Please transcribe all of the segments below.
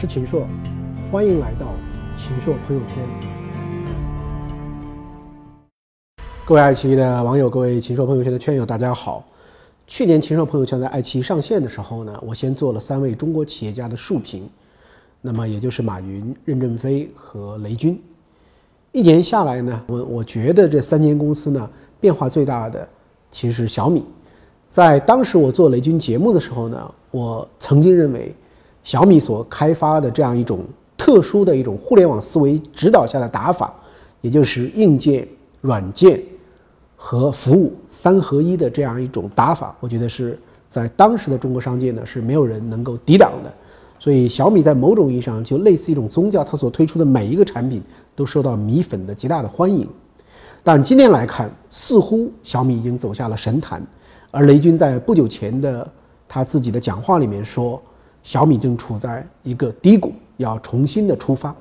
是秦朔，欢迎来到秦朔朋友圈。各位爱奇艺的网友，各位秦朔朋友圈的圈友，大家好。去年秦朔朋友圈在爱奇艺上线的时候呢，我先做了三位中国企业家的竖屏，那么也就是马云、任正非和雷军。一年下来呢，我我觉得这三间公司呢，变化最大的其实是小米。在当时我做雷军节目的时候呢，我曾经认为，小米所开发的这样一种特殊的一种互联网思维指导下的打法，也就是硬件、软件和服务三合一的这样一种打法，我觉得是在当时的中国商界呢是没有人能够抵挡的。所以小米在某种意义上就类似一种宗教，它所推出的每一个产品都受到米粉的极大的欢迎。但今天来看，似乎小米已经走下了神坛。而雷军在不久前的他自己的讲话里面说，小米正处在一个低谷，要重新的出发。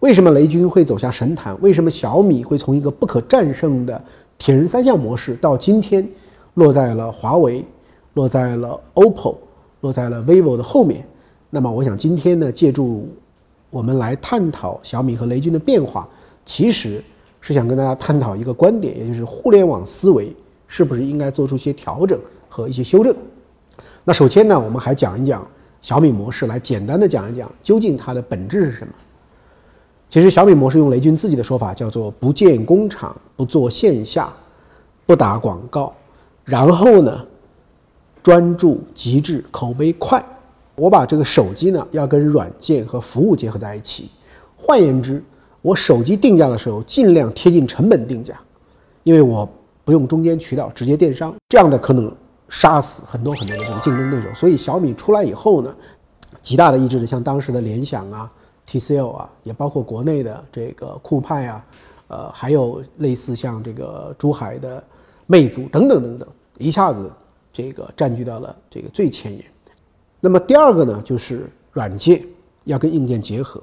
为什么雷军会走下神坛？为什么小米会从一个不可战胜的铁人三项模式，到今天落在了华为、落在了 OPPO、落在了 vivo 的后面？那么，我想今天呢，借助我们来探讨小米和雷军的变化，其实是想跟大家探讨一个观点，也就是互联网思维。是不是应该做出一些调整和一些修正？那首先呢，我们还讲一讲小米模式，来简单的讲一讲究竟它的本质是什么。其实小米模式用雷军自己的说法叫做不建工厂、不做线下、不打广告，然后呢专注极致、口碑快。我把这个手机呢要跟软件和服务结合在一起。换言之，我手机定价的时候尽量贴近成本定价，因为我。不用中间渠道，直接电商，这样的可能杀死很多很多的这个竞争对手。所以小米出来以后呢，极大的抑制了像当时的联想啊、TCL 啊，也包括国内的这个酷派啊，呃，还有类似像这个珠海的魅族等等等等，一下子这个占据到了这个最前沿。那么第二个呢，就是软件要跟硬件结合。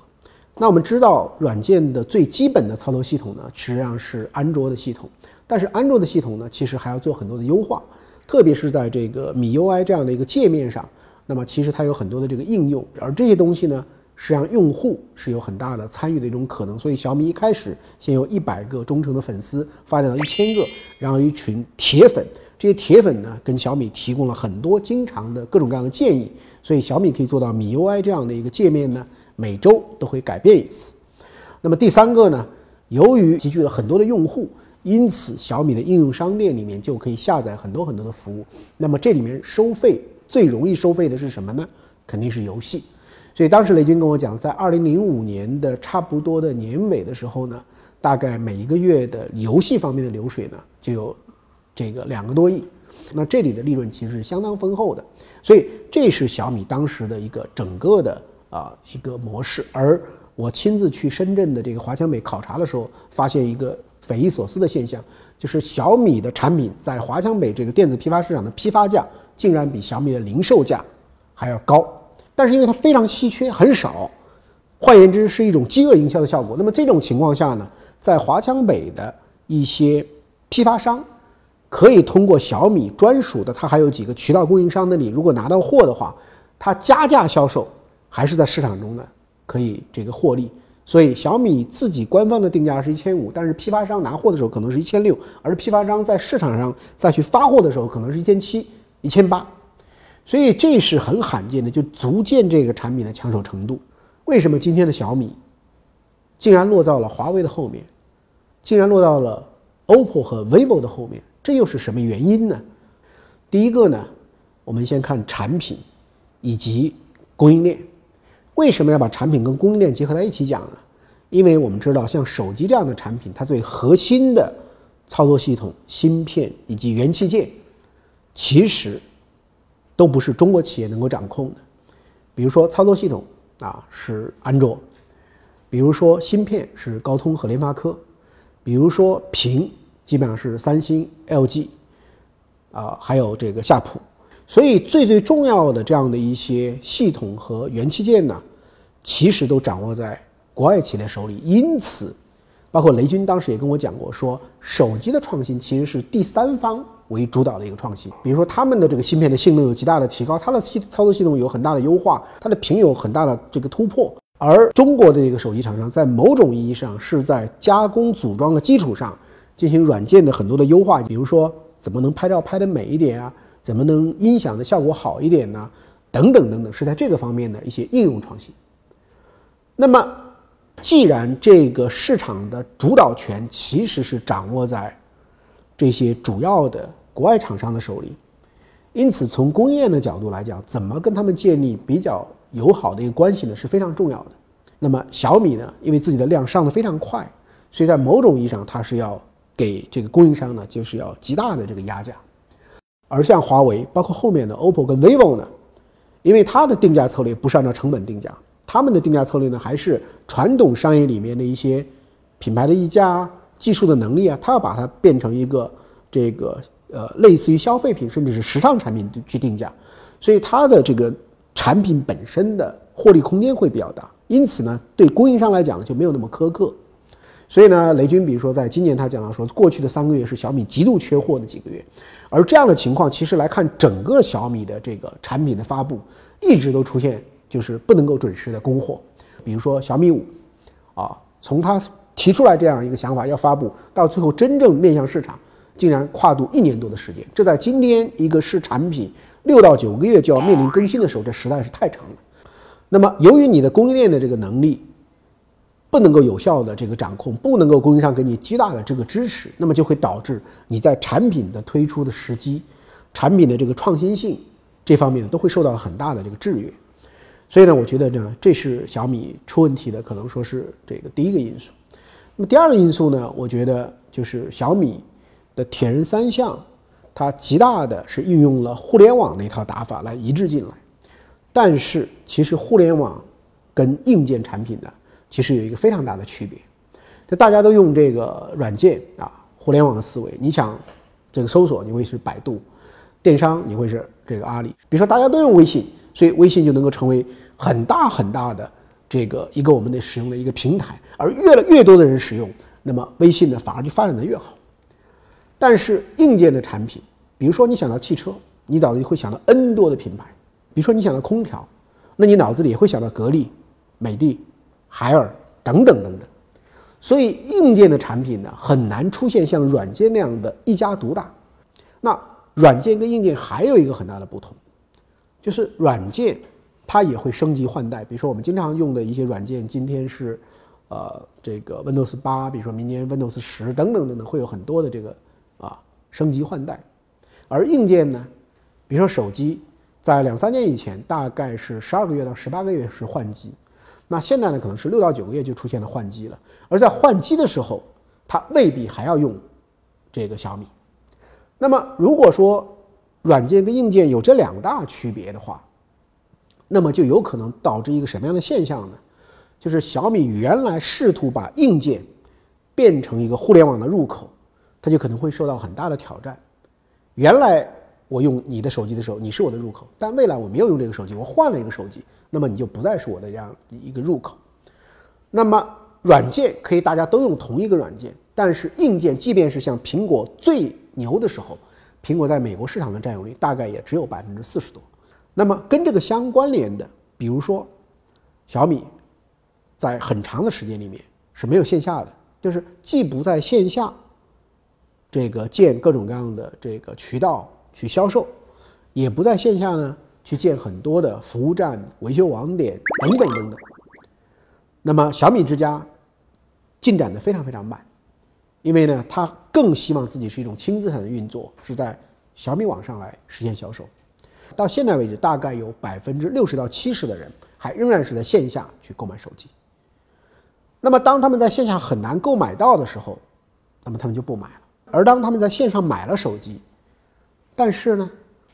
那我们知道，软件的最基本的操作系统呢，实际上是安卓的系统。但是安卓的系统呢，其实还要做很多的优化，特别是在这个米 UI 这样的一个界面上。那么其实它有很多的这个应用，而这些东西呢，实际上用户是有很大的参与的一种可能。所以小米一开始先由一百个忠诚的粉丝发展到一千个，然后一群铁粉。这些铁粉呢，跟小米提供了很多经常的各种各样的建议。所以小米可以做到米 UI 这样的一个界面呢，每周都会改变一次。那么第三个呢，由于集聚了很多的用户。因此，小米的应用商店里面就可以下载很多很多的服务。那么这里面收费最容易收费的是什么呢？肯定是游戏。所以当时雷军跟我讲，在二零零五年的差不多的年尾的时候呢，大概每一个月的游戏方面的流水呢就有这个两个多亿。那这里的利润其实是相当丰厚的。所以这是小米当时的一个整个的啊一个模式。而我亲自去深圳的这个华强北考察的时候，发现一个。匪夷所思的现象，就是小米的产品在华强北这个电子批发市场的批发价，竟然比小米的零售价还要高。但是因为它非常稀缺，很少，换言之是一种饥饿营销的效果。那么这种情况下呢，在华强北的一些批发商，可以通过小米专属的，它还有几个渠道供应商那里，如果拿到货的话，它加价销售，还是在市场中呢可以这个获利。所以小米自己官方的定价是一千五，但是批发商拿货的时候可能是一千六，而批发商在市场上再去发货的时候可能是一千七、一千八，所以这是很罕见的，就足见这个产品的抢手程度。为什么今天的小米竟然落到了华为的后面，竟然落到了 OPPO 和 vivo 的后面？这又是什么原因呢？第一个呢，我们先看产品以及供应链。为什么要把产品跟供应链结合在一起讲呢？因为我们知道，像手机这样的产品，它最核心的操作系统、芯片以及元器件，其实都不是中国企业能够掌控的。比如说操作系统啊是安卓，比如说芯片是高通和联发科，比如说屏基本上是三星、LG，啊还有这个夏普。所以最最重要的这样的一些系统和元器件呢，其实都掌握在国外企业手里。因此，包括雷军当时也跟我讲过，说手机的创新其实是第三方为主导的一个创新。比如说，他们的这个芯片的性能有极大的提高，它的系操作系统有很大的优化，它的屏有很大的这个突破。而中国的这个手机厂商在某种意义上是在加工组装的基础上进行软件的很多的优化，比如说怎么能拍照拍得美一点啊，怎么能音响的效果好一点呢？等等等等，是在这个方面的一些应用创新。那么，既然这个市场的主导权其实是掌握在这些主要的国外厂商的手里，因此从供应链的角度来讲，怎么跟他们建立比较友好的一个关系呢？是非常重要的。那么小米呢，因为自己的量上的非常快，所以在某种意义上，它是要给这个供应商呢，就是要极大的这个压价。而像华为，包括后面的 OPPO 跟 vivo 呢？因为它的定价策略不是按照成本定价，他们的定价策略呢，还是传统商业里面的一些品牌的溢价、技术的能力啊，它要把它变成一个这个呃类似于消费品甚至是时尚产品去定价，所以它的这个产品本身的获利空间会比较大，因此呢，对供应商来讲就没有那么苛刻。所以呢，雷军比如说在今年他讲到说，过去的三个月是小米极度缺货的几个月，而这样的情况其实来看整个小米的这个产品的发布，一直都出现就是不能够准时的供货。比如说小米五，啊，从他提出来这样一个想法要发布到最后真正面向市场，竟然跨度一年多的时间，这在今天一个是产品六到九个月就要面临更新的时候，这实在是太长了。那么由于你的供应链的这个能力。不能够有效的这个掌控，不能够供应商给你巨大的这个支持，那么就会导致你在产品的推出的时机、产品的这个创新性这方面都会受到很大的这个制约。所以呢，我觉得呢，这是小米出问题的，可能说是这个第一个因素。那么第二个因素呢，我觉得就是小米的铁人三项，它极大的是运用了互联网的一套打法来移植进来，但是其实互联网跟硬件产品呢。其实有一个非常大的区别，就大家都用这个软件啊，互联网的思维。你想这个搜索，你会是百度；电商你会是这个阿里。比如说大家都用微信，所以微信就能够成为很大很大的这个一个我们的使用的一个平台。而越来越多的人使用，那么微信呢反而就发展的越好。但是硬件的产品，比如说你想到汽车，你脑子里会想到 N 多的品牌；比如说你想到空调，那你脑子里也会想到格力、美的。海尔等等等等，所以硬件的产品呢很难出现像软件那样的一家独大。那软件跟硬件还有一个很大的不同，就是软件它也会升级换代。比如说我们经常用的一些软件，今天是呃这个 Windows 八，比如说明年 Windows 十等等等等，会有很多的这个啊升级换代。而硬件呢，比如说手机，在两三年以前大概是十二个月到十八个月是换机。那现在呢，可能是六到九个月就出现了换机了。而在换机的时候，它未必还要用这个小米。那么，如果说软件跟硬件有这两大区别的话，那么就有可能导致一个什么样的现象呢？就是小米原来试图把硬件变成一个互联网的入口，它就可能会受到很大的挑战。原来。我用你的手机的时候，你是我的入口，但未来我没有用这个手机，我换了一个手机，那么你就不再是我的这样一个入口。那么软件可以大家都用同一个软件，但是硬件，即便是像苹果最牛的时候，苹果在美国市场的占有率大概也只有百分之四十多。那么跟这个相关联的，比如说小米，在很长的时间里面是没有线下的，就是既不在线下这个建各种各样的这个渠道。去销售，也不在线下呢，去建很多的服务站、维修网点等等等等。那么小米之家进展的非常非常慢，因为呢，它更希望自己是一种轻资产的运作，是在小米网上来实现销售。到现在为止，大概有百分之六十到七十的人还仍然是在线下去购买手机。那么当他们在线下很难购买到的时候，那么他们就不买了。而当他们在线上买了手机，但是呢，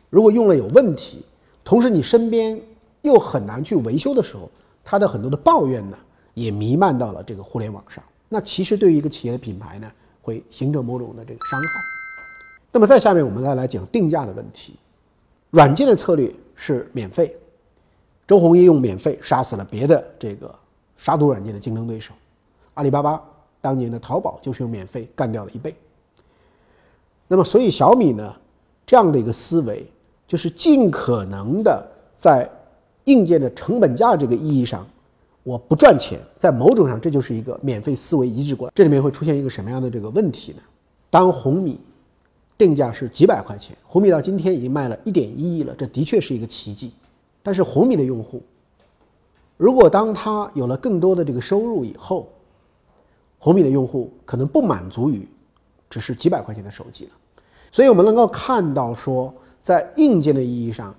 如果用了有问题，同时你身边又很难去维修的时候，它的很多的抱怨呢，也弥漫到了这个互联网上。那其实对于一个企业的品牌呢，会形成某种的这个伤害。那么再下面我们再来讲定价的问题。软件的策略是免费，周鸿祎用免费杀死了别的这个杀毒软件的竞争对手。阿里巴巴当年的淘宝就是用免费干掉了一倍。那么，所以小米呢，这样的一个思维，就是尽可能的在硬件的成本价这个意义上，我不赚钱，在某种上这就是一个免费思维移植过来。这里面会出现一个什么样的这个问题呢？当红米定价是几百块钱，红米到今天已经卖了一点一亿了，这的确是一个奇迹。但是红米的用户，如果当他有了更多的这个收入以后，红米的用户可能不满足于只是几百块钱的手机了。所以我们能够看到，说在硬件的意义上，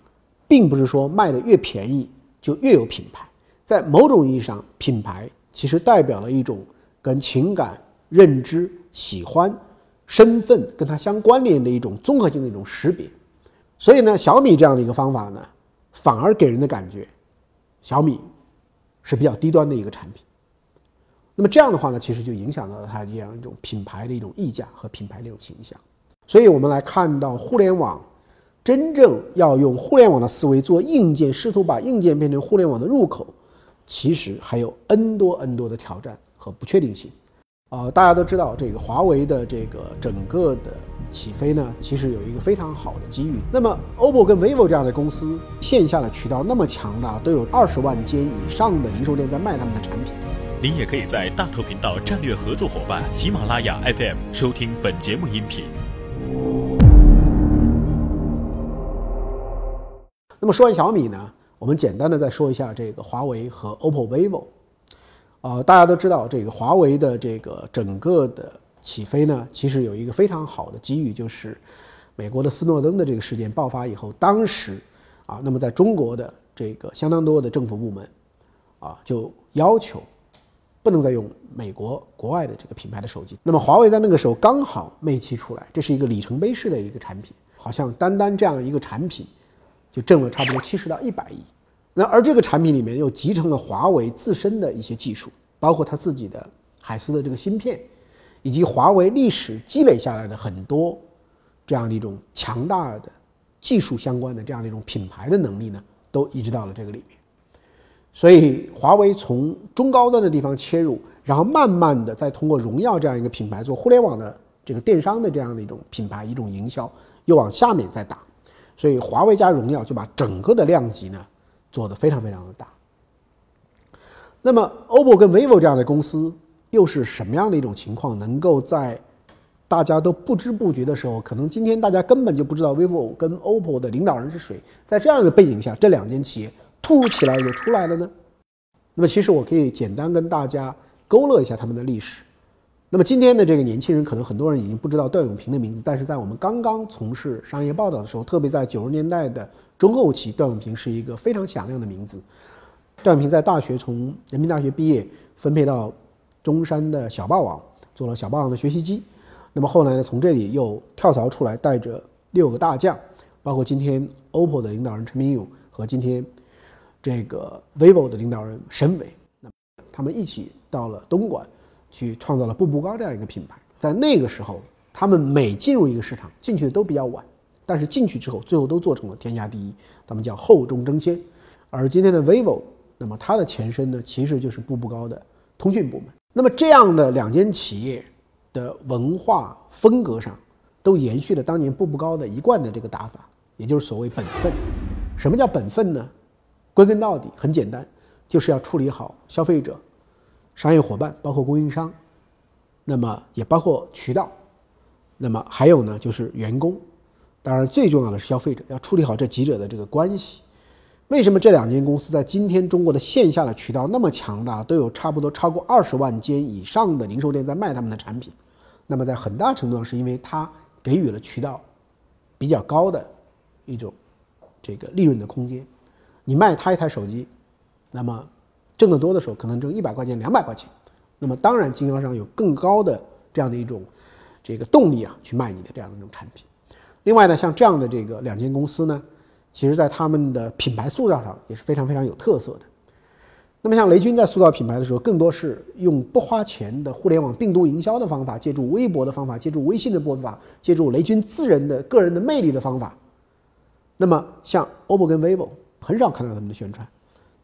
并不是说卖的越便宜就越有品牌。在某种意义上，品牌其实代表了一种跟情感、认知、喜欢、身份跟它相关联的一种综合性的一种识别。所以呢，小米这样的一个方法呢，反而给人的感觉，小米是比较低端的一个产品。那么这样的话呢，其实就影响到了它这样一种品牌的一种溢价和品牌的一种形象。所以我们来看到，互联网真正要用互联网的思维做硬件，试图把硬件变成互联网的入口，其实还有 N 多 N 多的挑战和不确定性。啊，大家都知道，这个华为的这个整个的起飞呢，其实有一个非常好的机遇。那么，OPPO 跟 vivo 这样的公司，线下的渠道那么强大，都有二十万间以上的零售店在卖他们的产品。您也可以在大头频道战略合作伙伴喜马拉雅 FM 收听本节目音频。么说完小米呢，我们简单的再说一下这个华为和 OPPO、vivo。呃，大家都知道，这个华为的这个整个的起飞呢，其实有一个非常好的机遇，就是美国的斯诺登的这个事件爆发以后，当时啊，那么在中国的这个相当多的政府部门啊，就要求不能再用美国国外的这个品牌的手机。那么华为在那个时候刚好 Mate 七出来，这是一个里程碑式的一个产品，好像单单这样一个产品。就挣了差不多七十到一百亿，那而这个产品里面又集成了华为自身的一些技术，包括它自己的海思的这个芯片，以及华为历史积累下来的很多这样的一种强大的技术相关的这样的一种品牌的能力呢，都移植到了这个里面。所以华为从中高端的地方切入，然后慢慢的再通过荣耀这样一个品牌做互联网的这个电商的这样的一种品牌一种营销，又往下面再打。所以华为加荣耀就把整个的量级呢做得非常非常的大。那么 OPPO 跟 vivo 这样的公司又是什么样的一种情况？能够在大家都不知不觉的时候，可能今天大家根本就不知道 vivo 跟 OPPO 的领导人是谁，在这样的背景下，这两间企业突如其来就出来了呢？那么其实我可以简单跟大家勾勒一下他们的历史。那么今天的这个年轻人，可能很多人已经不知道段永平的名字，但是在我们刚刚从事商业报道的时候，特别在九十年代的中后期，段永平是一个非常响亮的名字。段永平在大学从人民大学毕业，分配到中山的小霸王做了小霸王的学习机，那么后来呢，从这里又跳槽出来，带着六个大将，包括今天 OPPO 的领导人陈明勇和今天这个 vivo 的领导人沈伟，那他们一起到了东莞。去创造了步步高这样一个品牌，在那个时候，他们每进入一个市场，进去的都比较晚，但是进去之后，最后都做成了天下第一，他们叫后中争先。而今天的 vivo，那么它的前身呢，其实就是步步高的通讯部门。那么这样的两间企业的文化风格上，都延续了当年步步高的一贯的这个打法，也就是所谓本分。什么叫本分呢？归根到底很简单，就是要处理好消费者。商业伙伴包括供应商，那么也包括渠道，那么还有呢就是员工，当然最重要的是消费者，要处理好这几者的这个关系。为什么这两间公司在今天中国的线下的渠道那么强大，都有差不多超过二十万间以上的零售店在卖他们的产品？那么在很大程度上是因为它给予了渠道比较高的一种这个利润的空间。你卖他一台手机，那么。挣得多的时候，可能挣一百块钱、两百块钱，那么当然经销商有更高的这样的一种这个动力啊，去卖你的这样的一种产品。另外呢，像这样的这个两间公司呢，其实在他们的品牌塑造上也是非常非常有特色的。那么像雷军在塑造品牌的时候，更多是用不花钱的互联网病毒营销的方法，借助微博的方法，借助微信的播法，借助雷军自人的个人的魅力的方法。那么像 OPPO 跟 vivo 很少看到他们的宣传。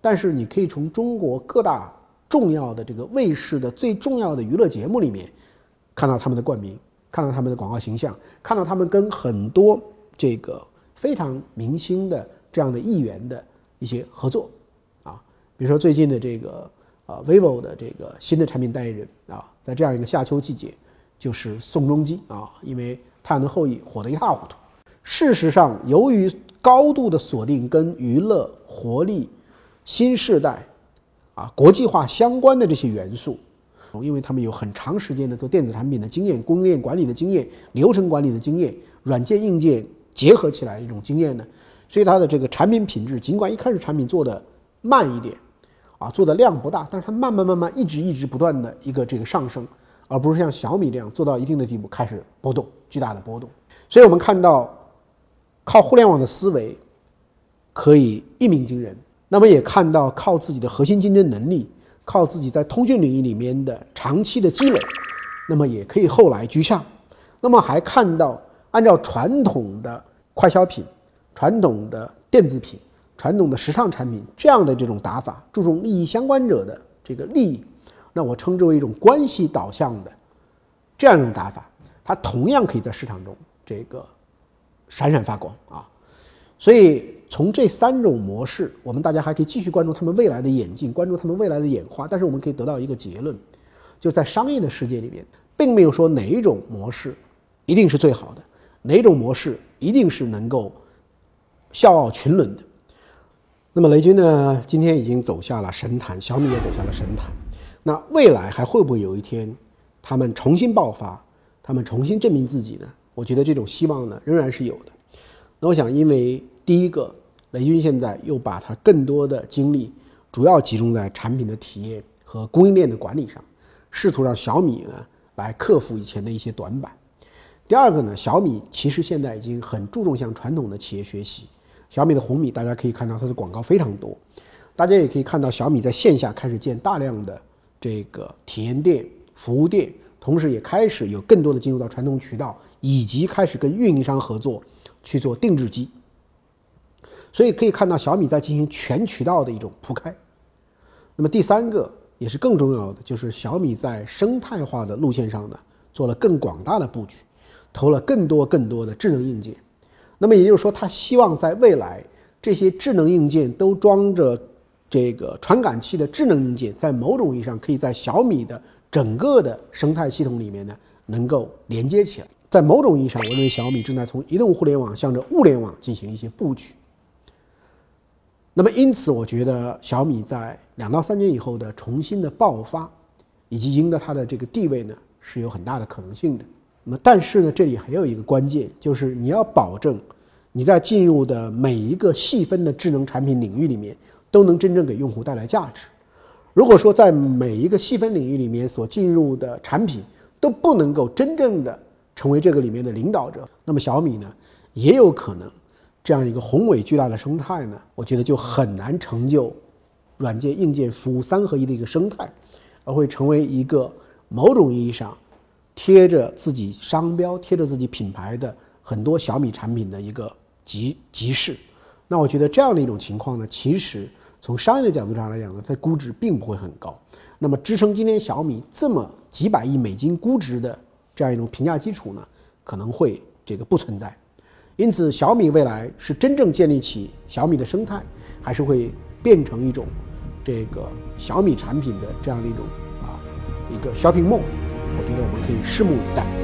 但是你可以从中国各大重要的这个卫视的最重要的娱乐节目里面，看到他们的冠名，看到他们的广告形象，看到他们跟很多这个非常明星的这样的艺员的一些合作啊，比如说最近的这个呃 vivo 的这个新的产品代言人啊，在这样一个夏秋季节，就是宋仲基啊，因为《太阳的后裔》火得一塌糊涂。事实上，由于高度的锁定跟娱乐、活力、新时代啊国际化相关的这些元素。因为他们有很长时间的做电子产品的经验、供应链管理的经验、流程管理的经验、软件硬件结合起来的一种经验呢，所以它的这个产品品质，尽管一开始产品做的慢一点，啊，做的量不大，但是它慢慢慢慢一直一直不断的一个这个上升，而不是像小米这样做到一定的地步开始波动，巨大的波动。所以我们看到，靠互联网的思维可以一鸣惊人，那么也看到靠自己的核心竞争能力。靠自己在通讯领域里面的长期的积累，那么也可以后来居上。那么还看到，按照传统的快消品、传统的电子品、传统的时尚产品这样的这种打法，注重利益相关者的这个利益，那我称之为一种关系导向的这样一种打法，它同样可以在市场中这个闪闪发光啊。所以。从这三种模式，我们大家还可以继续关注他们未来的演进，关注他们未来的演化。但是我们可以得到一个结论，就在商业的世界里面，并没有说哪一种模式一定是最好的，哪种模式一定是能够笑傲群伦的。那么雷军呢，今天已经走下了神坛，小米也走下了神坛。那未来还会不会有一天他们重新爆发，他们重新证明自己呢？我觉得这种希望呢，仍然是有的。那我想，因为第一个，雷军现在又把他更多的精力主要集中在产品的体验和供应链的管理上，试图让小米呢来克服以前的一些短板。第二个呢，小米其实现在已经很注重向传统的企业学习。小米的红米大家可以看到它的广告非常多，大家也可以看到小米在线下开始建大量的这个体验店、服务店，同时也开始有更多的进入到传统渠道，以及开始跟运营商合作去做定制机。所以可以看到，小米在进行全渠道的一种铺开。那么第三个也是更重要的，就是小米在生态化的路线上呢，做了更广大的布局，投了更多更多的智能硬件。那么也就是说，它希望在未来这些智能硬件都装着这个传感器的智能硬件，在某种意义上可以在小米的整个的生态系统里面呢，能够连接起来。在某种意义上，我认为小米正在从移动互联网向着物联网进行一些布局。那么，因此，我觉得小米在两到三年以后的重新的爆发，以及赢得它的这个地位呢，是有很大的可能性的。那么，但是呢，这里还有一个关键，就是你要保证你在进入的每一个细分的智能产品领域里面，都能真正给用户带来价值。如果说在每一个细分领域里面所进入的产品都不能够真正的成为这个里面的领导者，那么小米呢，也有可能。这样一个宏伟巨大的生态呢，我觉得就很难成就软件、硬件、服务三合一的一个生态，而会成为一个某种意义上贴着自己商标、贴着自己品牌的很多小米产品的一个集集市。那我觉得这样的一种情况呢，其实从商业的角度上来讲呢，它估值并不会很高。那么支撑今天小米这么几百亿美金估值的这样一种评价基础呢，可能会这个不存在。因此，小米未来是真正建立起小米的生态，还是会变成一种这个小米产品的这样的一种啊一个 shopping mall？我觉得我们可以拭目以待。